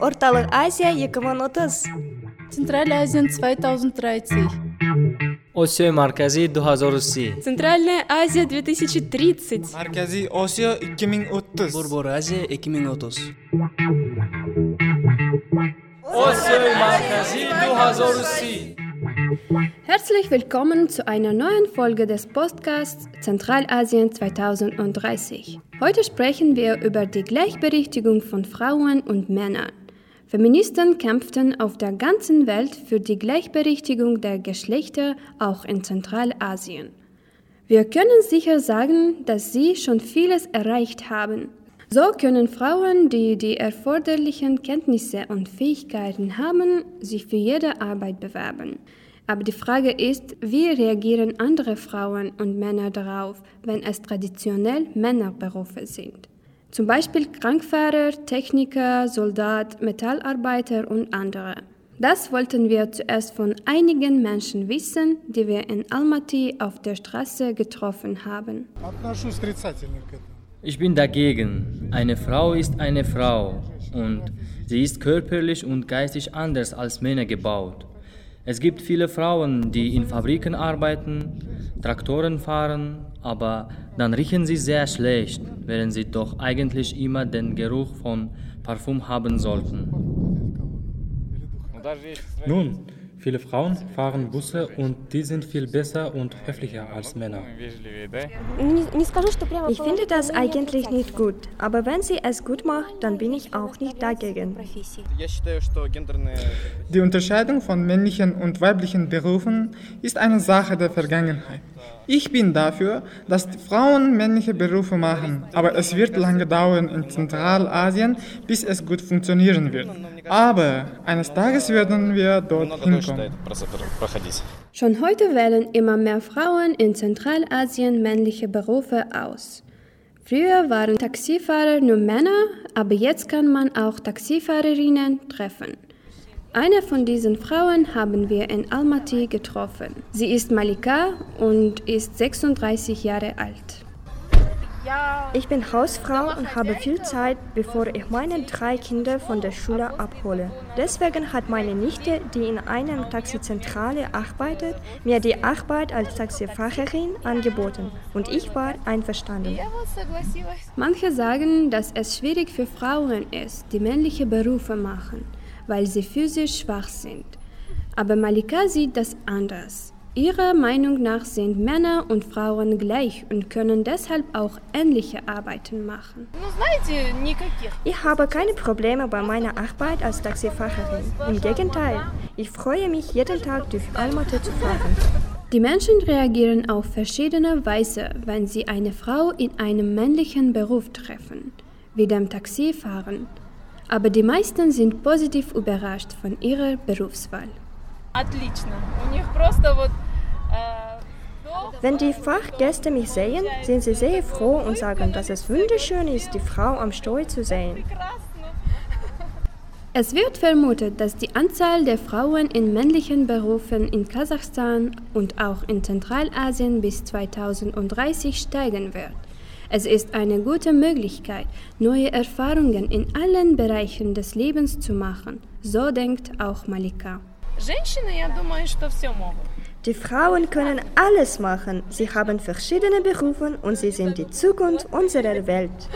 Орталық Азия 2030 Центральная Азия 2030 осиёи марказӣ 2030 Центральная Азия 2030 Markaziy Osiyo 2030. Бурбуразия 2030 осиёи марказӣ 2030 Herzlich willkommen zu einer neuen Folge des Podcasts Zentralasien 2030. Heute sprechen wir über die Gleichberechtigung von Frauen und Männern. Feministen kämpften auf der ganzen Welt für die Gleichberechtigung der Geschlechter, auch in Zentralasien. Wir können sicher sagen, dass sie schon vieles erreicht haben. So können Frauen, die die erforderlichen Kenntnisse und Fähigkeiten haben, sich für jede Arbeit bewerben. Aber die Frage ist, wie reagieren andere Frauen und Männer darauf, wenn es traditionell Männerberufe sind? Zum Beispiel Krankfahrer, Techniker, Soldat, Metallarbeiter und andere. Das wollten wir zuerst von einigen Menschen wissen, die wir in Almaty auf der Straße getroffen haben. Ich bin dagegen. Eine Frau ist eine Frau und sie ist körperlich und geistig anders als Männer gebaut. Es gibt viele Frauen, die in Fabriken arbeiten, Traktoren fahren, aber dann riechen sie sehr schlecht, während sie doch eigentlich immer den Geruch von Parfum haben sollten. Nun, viele Frauen fahren Busse und die sind viel besser und höflicher als Männer. Ich finde das eigentlich nicht gut, aber wenn sie es gut macht, dann bin ich auch nicht dagegen. Die Unterscheidung von männlichen und weiblichen Berufen ist eine Sache der Vergangenheit. Ich bin dafür, dass die Frauen männliche Berufe machen, aber es wird lange dauern in Zentralasien, bis es gut funktionieren wird. Aber eines Tages werden wir dorthin kommen. Schon heute wählen immer mehr Frauen in Zentralasien männliche Berufe aus. Früher waren Taxifahrer nur Männer, aber jetzt kann man auch Taxifahrerinnen treffen. Eine von diesen Frauen haben wir in Almaty getroffen. Sie ist Malika und ist 36 Jahre alt. Ich bin Hausfrau und habe viel Zeit, bevor ich meine drei Kinder von der Schule abhole. Deswegen hat meine Nichte, die in einer Taxizentrale arbeitet, mir die Arbeit als Taxifahrerin angeboten und ich war einverstanden. Manche sagen, dass es schwierig für Frauen ist, die männliche Berufe machen, weil sie physisch schwach sind. Aber Malika sieht das anders. Ihrer Meinung nach sind Männer und Frauen gleich und können deshalb auch ähnliche Arbeiten machen. Ich habe keine Probleme bei meiner Arbeit als Taxifahrerin. Im Gegenteil, ich freue mich jeden Tag durch Almaty zu fahren. Die Menschen reagieren auf verschiedene Weise, wenn sie eine Frau in einem männlichen Beruf treffen, wie dem Taxifahren aber die meisten sind positiv überrascht von ihrer Berufswahl. Wenn die Fachgäste mich sehen, sind sie sehr froh und sagen, dass es wunderschön ist, die Frau am Steuer zu sehen. Es wird vermutet, dass die Anzahl der Frauen in männlichen Berufen in Kasachstan und auch in Zentralasien bis 2030 steigen wird. Es ist eine gute Möglichkeit, neue Erfahrungen in allen Bereichen des Lebens zu machen. So denkt auch Malika. Die Frauen können alles machen. Sie haben verschiedene Berufe und sie sind die Zukunft unserer Welt.